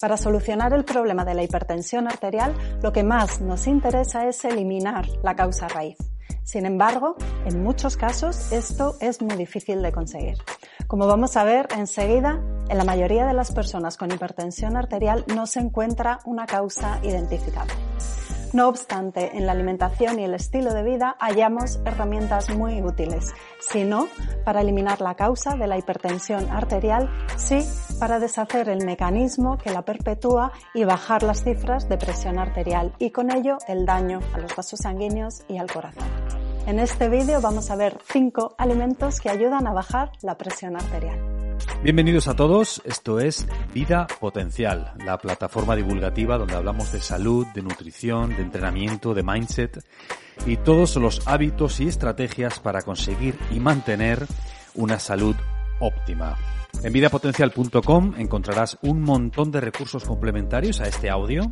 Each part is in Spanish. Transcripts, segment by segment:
Para solucionar el problema de la hipertensión arterial, lo que más nos interesa es eliminar la causa raíz. Sin embargo, en muchos casos esto es muy difícil de conseguir. Como vamos a ver enseguida, en la mayoría de las personas con hipertensión arterial no se encuentra una causa identificable. No obstante, en la alimentación y el estilo de vida hallamos herramientas muy útiles, si no para eliminar la causa de la hipertensión arterial, sí para deshacer el mecanismo que la perpetúa y bajar las cifras de presión arterial y con ello el daño a los vasos sanguíneos y al corazón. En este vídeo vamos a ver cinco alimentos que ayudan a bajar la presión arterial. Bienvenidos a todos, esto es Vida Potencial, la plataforma divulgativa donde hablamos de salud, de nutrición, de entrenamiento, de mindset y todos los hábitos y estrategias para conseguir y mantener una salud óptima. En vidapotencial.com encontrarás un montón de recursos complementarios a este audio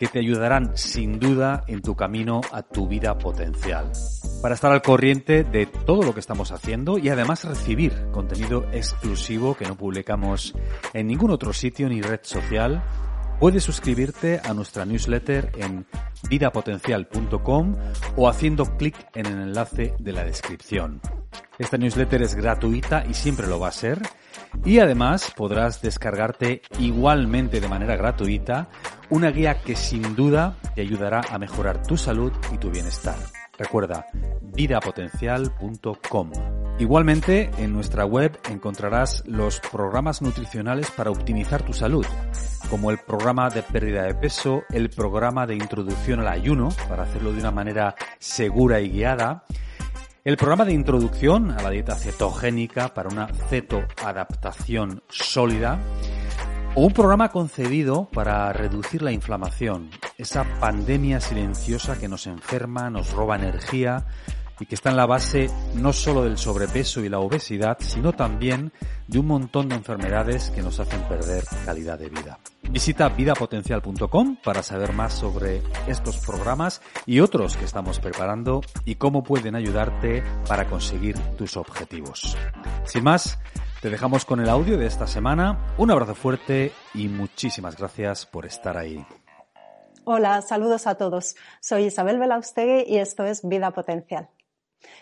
que te ayudarán sin duda en tu camino a tu vida potencial. Para estar al corriente de todo lo que estamos haciendo y además recibir contenido exclusivo que no publicamos en ningún otro sitio ni red social, puedes suscribirte a nuestra newsletter en vidapotencial.com o haciendo clic en el enlace de la descripción. Esta newsletter es gratuita y siempre lo va a ser. Y además podrás descargarte igualmente de manera gratuita una guía que sin duda te ayudará a mejorar tu salud y tu bienestar. Recuerda, vidapotencial.com. Igualmente, en nuestra web encontrarás los programas nutricionales para optimizar tu salud, como el programa de pérdida de peso, el programa de introducción al ayuno, para hacerlo de una manera segura y guiada, el programa de introducción a la dieta cetogénica para una cetoadaptación sólida, o un programa concebido para reducir la inflamación, esa pandemia silenciosa que nos enferma, nos roba energía y que está en la base no solo del sobrepeso y la obesidad, sino también de un montón de enfermedades que nos hacen perder calidad de vida. Visita vidapotencial.com para saber más sobre estos programas y otros que estamos preparando y cómo pueden ayudarte para conseguir tus objetivos. Sin más, te dejamos con el audio de esta semana. Un abrazo fuerte y muchísimas gracias por estar ahí. Hola, saludos a todos. Soy Isabel Belaustegui y esto es Vida Potencial.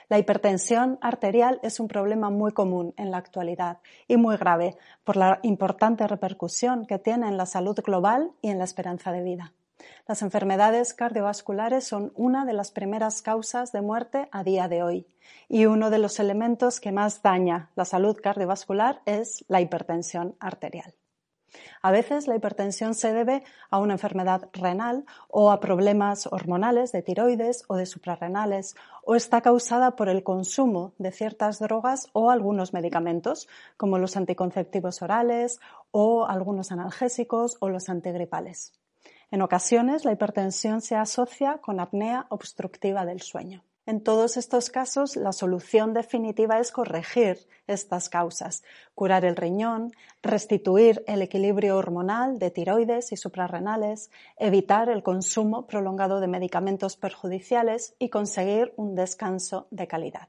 La hipertensión arterial es un problema muy común en la actualidad y muy grave por la importante repercusión que tiene en la salud global y en la esperanza de vida. Las enfermedades cardiovasculares son una de las primeras causas de muerte a día de hoy y uno de los elementos que más daña la salud cardiovascular es la hipertensión arterial. A veces la hipertensión se debe a una enfermedad renal o a problemas hormonales de tiroides o de suprarrenales o está causada por el consumo de ciertas drogas o algunos medicamentos como los anticonceptivos orales o algunos analgésicos o los antigripales. En ocasiones, la hipertensión se asocia con apnea obstructiva del sueño. En todos estos casos, la solución definitiva es corregir estas causas, curar el riñón, restituir el equilibrio hormonal de tiroides y suprarrenales, evitar el consumo prolongado de medicamentos perjudiciales y conseguir un descanso de calidad.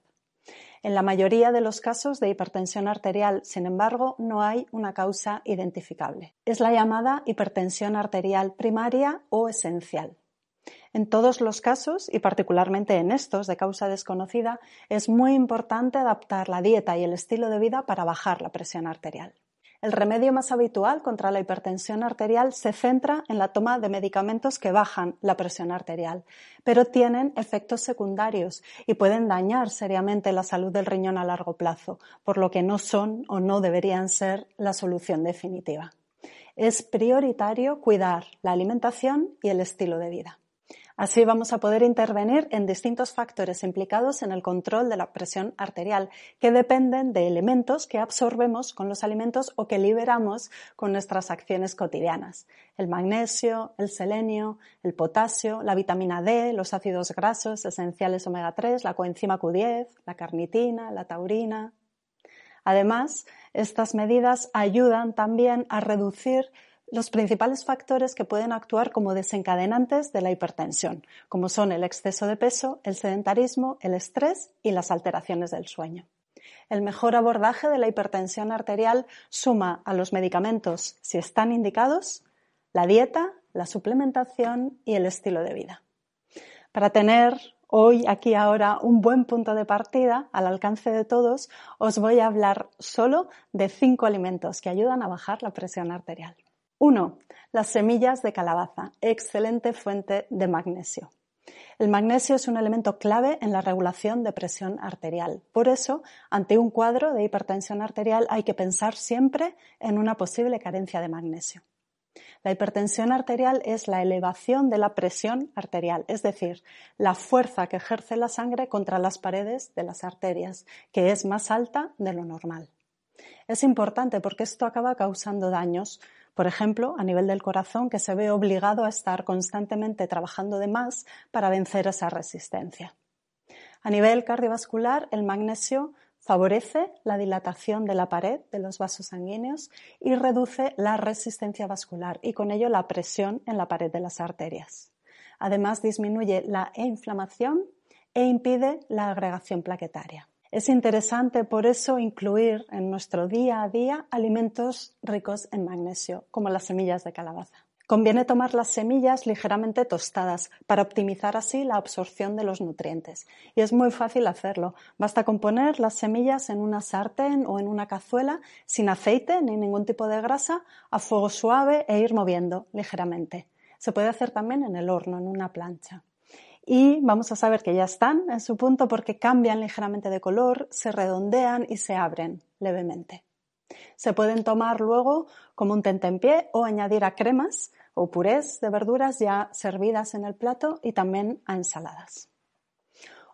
En la mayoría de los casos de hipertensión arterial, sin embargo, no hay una causa identificable. Es la llamada hipertensión arterial primaria o esencial. En todos los casos, y particularmente en estos de causa desconocida, es muy importante adaptar la dieta y el estilo de vida para bajar la presión arterial. El remedio más habitual contra la hipertensión arterial se centra en la toma de medicamentos que bajan la presión arterial, pero tienen efectos secundarios y pueden dañar seriamente la salud del riñón a largo plazo, por lo que no son o no deberían ser la solución definitiva. Es prioritario cuidar la alimentación y el estilo de vida. Así vamos a poder intervenir en distintos factores implicados en el control de la presión arterial, que dependen de elementos que absorbemos con los alimentos o que liberamos con nuestras acciones cotidianas. El magnesio, el selenio, el potasio, la vitamina D, los ácidos grasos esenciales omega 3, la coenzima Q10, la carnitina, la taurina. Además, estas medidas ayudan también a reducir los principales factores que pueden actuar como desencadenantes de la hipertensión, como son el exceso de peso, el sedentarismo, el estrés y las alteraciones del sueño. El mejor abordaje de la hipertensión arterial suma a los medicamentos, si están indicados, la dieta, la suplementación y el estilo de vida. Para tener hoy, aquí, ahora, un buen punto de partida al alcance de todos, os voy a hablar solo de cinco alimentos que ayudan a bajar la presión arterial. 1. Las semillas de calabaza, excelente fuente de magnesio. El magnesio es un elemento clave en la regulación de presión arterial. Por eso, ante un cuadro de hipertensión arterial hay que pensar siempre en una posible carencia de magnesio. La hipertensión arterial es la elevación de la presión arterial, es decir, la fuerza que ejerce la sangre contra las paredes de las arterias, que es más alta de lo normal. Es importante porque esto acaba causando daños por ejemplo, a nivel del corazón, que se ve obligado a estar constantemente trabajando de más para vencer esa resistencia. A nivel cardiovascular, el magnesio favorece la dilatación de la pared de los vasos sanguíneos y reduce la resistencia vascular y con ello la presión en la pared de las arterias. Además, disminuye la inflamación e impide la agregación plaquetaria. Es interesante por eso incluir en nuestro día a día alimentos ricos en magnesio, como las semillas de calabaza. Conviene tomar las semillas ligeramente tostadas para optimizar así la absorción de los nutrientes. Y es muy fácil hacerlo. Basta con poner las semillas en una sartén o en una cazuela sin aceite ni ningún tipo de grasa a fuego suave e ir moviendo ligeramente. Se puede hacer también en el horno, en una plancha y vamos a saber que ya están en su punto porque cambian ligeramente de color, se redondean y se abren levemente. Se pueden tomar luego como un tentempié o añadir a cremas o purés de verduras ya servidas en el plato y también a ensaladas.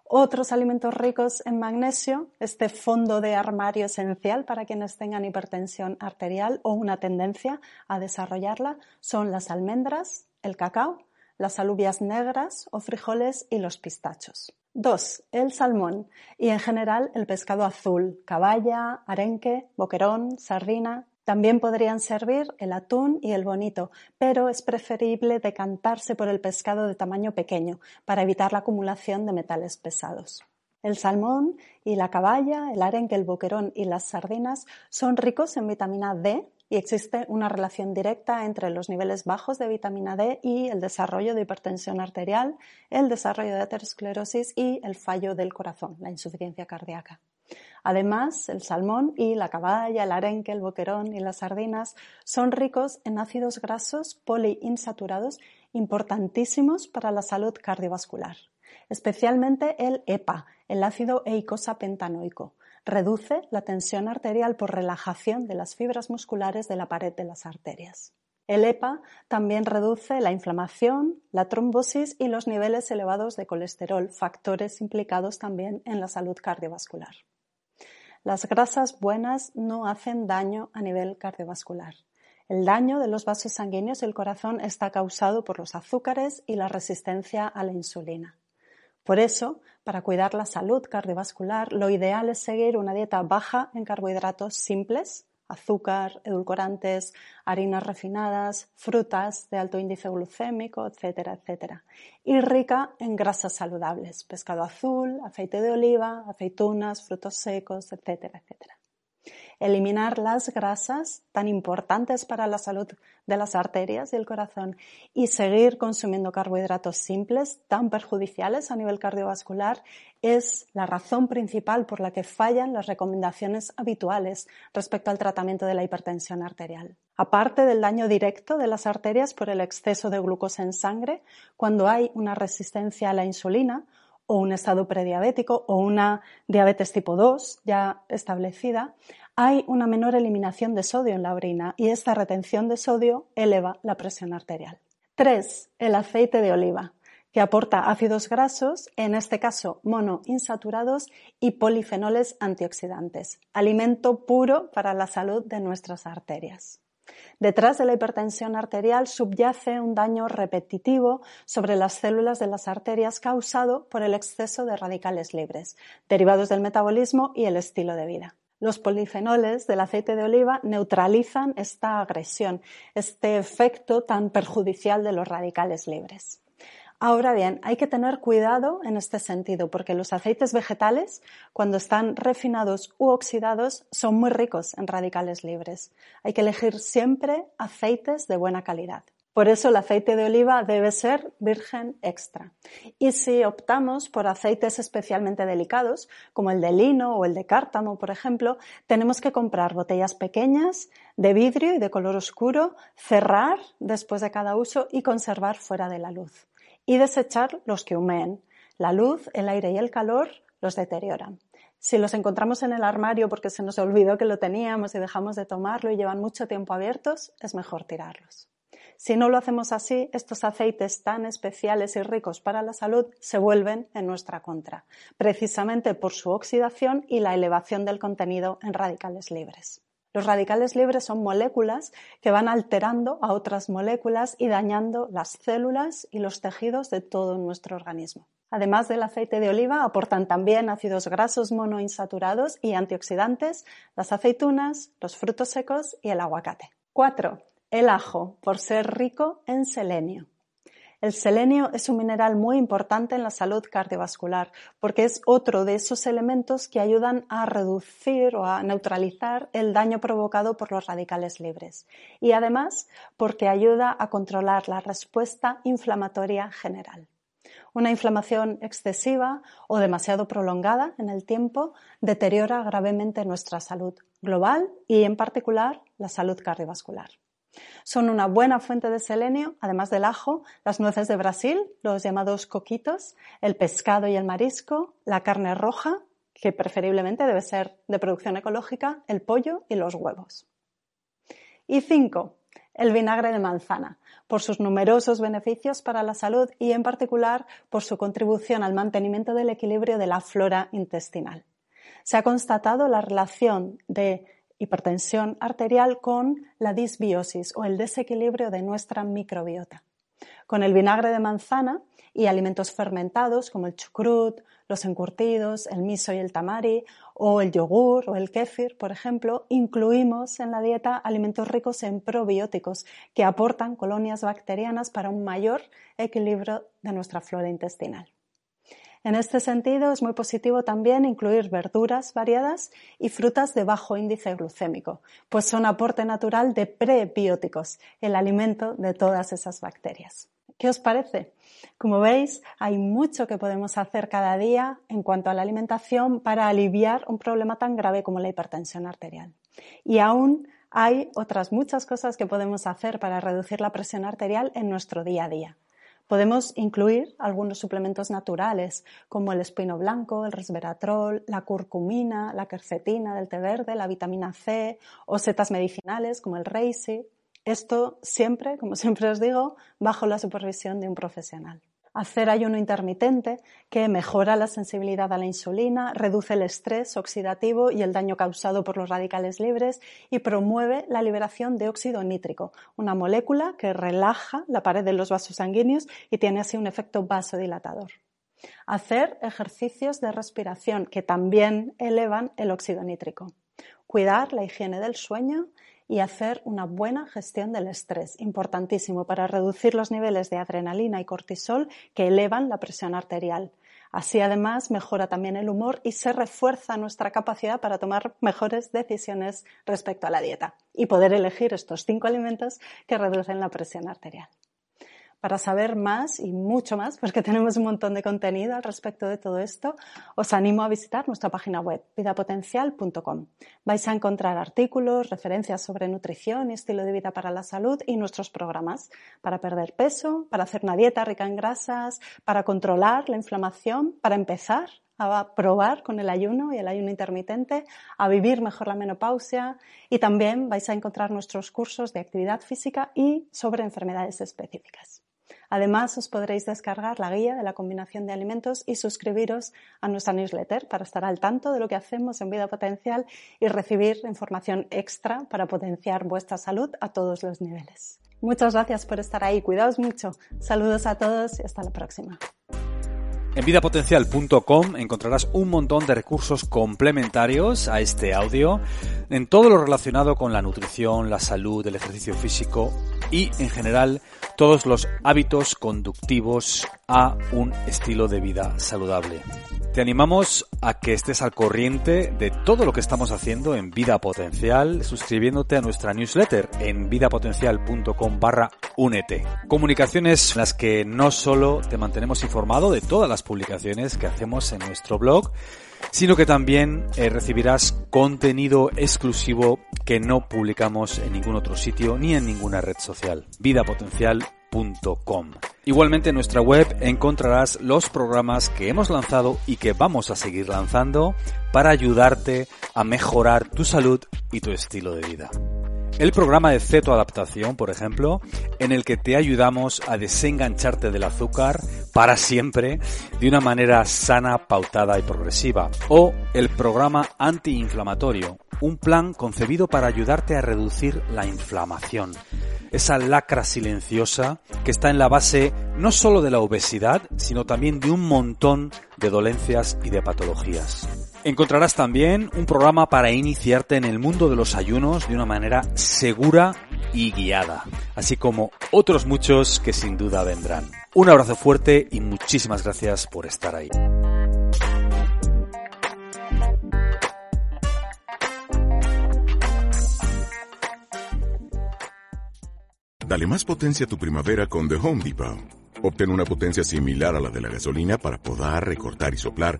Otros alimentos ricos en magnesio, este fondo de armario esencial para quienes tengan hipertensión arterial o una tendencia a desarrollarla, son las almendras, el cacao, las alubias negras o frijoles y los pistachos. 2. El salmón y en general el pescado azul, caballa, arenque, boquerón, sardina. También podrían servir el atún y el bonito, pero es preferible decantarse por el pescado de tamaño pequeño para evitar la acumulación de metales pesados. El salmón y la caballa, el arenque, el boquerón y las sardinas son ricos en vitamina D, y existe una relación directa entre los niveles bajos de vitamina D y el desarrollo de hipertensión arterial, el desarrollo de aterosclerosis y el fallo del corazón, la insuficiencia cardíaca. Además, el salmón y la caballa, el arenque, el boquerón y las sardinas son ricos en ácidos grasos poliinsaturados importantísimos para la salud cardiovascular, especialmente el EPA, el ácido eicosapentanoico, Reduce la tensión arterial por relajación de las fibras musculares de la pared de las arterias. El EPA también reduce la inflamación, la trombosis y los niveles elevados de colesterol, factores implicados también en la salud cardiovascular. Las grasas buenas no hacen daño a nivel cardiovascular. El daño de los vasos sanguíneos y el corazón está causado por los azúcares y la resistencia a la insulina. Por eso, para cuidar la salud cardiovascular, lo ideal es seguir una dieta baja en carbohidratos simples, azúcar, edulcorantes, harinas refinadas, frutas de alto índice glucémico, etcétera, etcétera. Y rica en grasas saludables, pescado azul, aceite de oliva, aceitunas, frutos secos, etcétera, etcétera eliminar las grasas tan importantes para la salud de las arterias y el corazón y seguir consumiendo carbohidratos simples tan perjudiciales a nivel cardiovascular es la razón principal por la que fallan las recomendaciones habituales respecto al tratamiento de la hipertensión arterial. Aparte del daño directo de las arterias por el exceso de glucosa en sangre, cuando hay una resistencia a la insulina, o un estado prediabético o una diabetes tipo 2 ya establecida, hay una menor eliminación de sodio en la orina y esta retención de sodio eleva la presión arterial. 3. El aceite de oliva, que aporta ácidos grasos, en este caso monoinsaturados, y polifenoles antioxidantes, alimento puro para la salud de nuestras arterias. Detrás de la hipertensión arterial subyace un daño repetitivo sobre las células de las arterias causado por el exceso de radicales libres, derivados del metabolismo y el estilo de vida. Los polifenoles del aceite de oliva neutralizan esta agresión, este efecto tan perjudicial de los radicales libres. Ahora bien, hay que tener cuidado en este sentido porque los aceites vegetales, cuando están refinados u oxidados, son muy ricos en radicales libres. Hay que elegir siempre aceites de buena calidad. Por eso el aceite de oliva debe ser virgen extra. Y si optamos por aceites especialmente delicados, como el de lino o el de cártamo, por ejemplo, tenemos que comprar botellas pequeñas de vidrio y de color oscuro, cerrar después de cada uso y conservar fuera de la luz. Y desechar los que humeen. La luz, el aire y el calor los deterioran. Si los encontramos en el armario porque se nos olvidó que lo teníamos y dejamos de tomarlo y llevan mucho tiempo abiertos, es mejor tirarlos. Si no lo hacemos así, estos aceites tan especiales y ricos para la salud se vuelven en nuestra contra, precisamente por su oxidación y la elevación del contenido en radicales libres. Los radicales libres son moléculas que van alterando a otras moléculas y dañando las células y los tejidos de todo nuestro organismo. Además del aceite de oliva, aportan también ácidos grasos monoinsaturados y antioxidantes las aceitunas, los frutos secos y el aguacate. 4. El ajo, por ser rico en selenio. El selenio es un mineral muy importante en la salud cardiovascular porque es otro de esos elementos que ayudan a reducir o a neutralizar el daño provocado por los radicales libres y además porque ayuda a controlar la respuesta inflamatoria general. Una inflamación excesiva o demasiado prolongada en el tiempo deteriora gravemente nuestra salud global y en particular la salud cardiovascular. Son una buena fuente de selenio, además del ajo, las nueces de Brasil, los llamados coquitos, el pescado y el marisco, la carne roja, que preferiblemente debe ser de producción ecológica, el pollo y los huevos. Y cinco, el vinagre de manzana, por sus numerosos beneficios para la salud y en particular por su contribución al mantenimiento del equilibrio de la flora intestinal. Se ha constatado la relación de hipertensión arterial con la disbiosis o el desequilibrio de nuestra microbiota. Con el vinagre de manzana y alimentos fermentados como el chucrut, los encurtidos, el miso y el tamari, o el yogur o el kéfir, por ejemplo, incluimos en la dieta alimentos ricos en probióticos que aportan colonias bacterianas para un mayor equilibrio de nuestra flora intestinal. En este sentido, es muy positivo también incluir verduras variadas y frutas de bajo índice glucémico, pues son aporte natural de prebióticos, el alimento de todas esas bacterias. ¿Qué os parece? Como veis, hay mucho que podemos hacer cada día en cuanto a la alimentación para aliviar un problema tan grave como la hipertensión arterial. Y aún hay otras muchas cosas que podemos hacer para reducir la presión arterial en nuestro día a día. Podemos incluir algunos suplementos naturales como el espino blanco, el resveratrol, la curcumina, la quercetina del té verde, la vitamina C o setas medicinales como el reishi. Esto siempre, como siempre os digo, bajo la supervisión de un profesional hacer ayuno intermitente que mejora la sensibilidad a la insulina, reduce el estrés oxidativo y el daño causado por los radicales libres y promueve la liberación de óxido nítrico, una molécula que relaja la pared de los vasos sanguíneos y tiene así un efecto vasodilatador. Hacer ejercicios de respiración que también elevan el óxido nítrico. Cuidar la higiene del sueño y hacer una buena gestión del estrés, importantísimo para reducir los niveles de adrenalina y cortisol que elevan la presión arterial. Así además mejora también el humor y se refuerza nuestra capacidad para tomar mejores decisiones respecto a la dieta y poder elegir estos cinco alimentos que reducen la presión arterial. Para saber más y mucho más, porque tenemos un montón de contenido al respecto de todo esto, os animo a visitar nuestra página web vidapotencial.com. Vais a encontrar artículos, referencias sobre nutrición y estilo de vida para la salud y nuestros programas para perder peso, para hacer una dieta rica en grasas, para controlar la inflamación, para empezar a probar con el ayuno y el ayuno intermitente, a vivir mejor la menopausia y también vais a encontrar nuestros cursos de actividad física y sobre enfermedades específicas. Además, os podréis descargar la guía de la combinación de alimentos y suscribiros a nuestra newsletter para estar al tanto de lo que hacemos en Vida Potencial y recibir información extra para potenciar vuestra salud a todos los niveles. Muchas gracias por estar ahí. Cuidaos mucho. Saludos a todos y hasta la próxima. En vidapotencial.com encontrarás un montón de recursos complementarios a este audio en todo lo relacionado con la nutrición, la salud, el ejercicio físico y en general todos los hábitos conductivos a un estilo de vida saludable. Te animamos a que estés al corriente de todo lo que estamos haciendo en Vida Potencial, suscribiéndote a nuestra newsletter en vidapotencial.com barra únete. Comunicaciones en las que no solo te mantenemos informado de todas las publicaciones que hacemos en nuestro blog, sino que también eh, recibirás contenido exclusivo que no publicamos en ningún otro sitio ni en ninguna red social. Vidapotencial.com. Igualmente en nuestra web encontrarás los programas que hemos lanzado y que vamos a seguir lanzando para ayudarte a mejorar tu salud y tu estilo de vida. El programa de cetoadaptación, por ejemplo, en el que te ayudamos a desengancharte del azúcar para siempre de una manera sana, pautada y progresiva. O el programa antiinflamatorio, un plan concebido para ayudarte a reducir la inflamación. Esa lacra silenciosa que está en la base no solo de la obesidad, sino también de un montón de dolencias y de patologías. Encontrarás también un programa para iniciarte en el mundo de los ayunos de una manera segura y guiada, así como otros muchos que sin duda vendrán. Un abrazo fuerte y muchísimas gracias por estar ahí. Dale más potencia a tu primavera con The Home Depot. Obtén una potencia similar a la de la gasolina para podar, recortar y soplar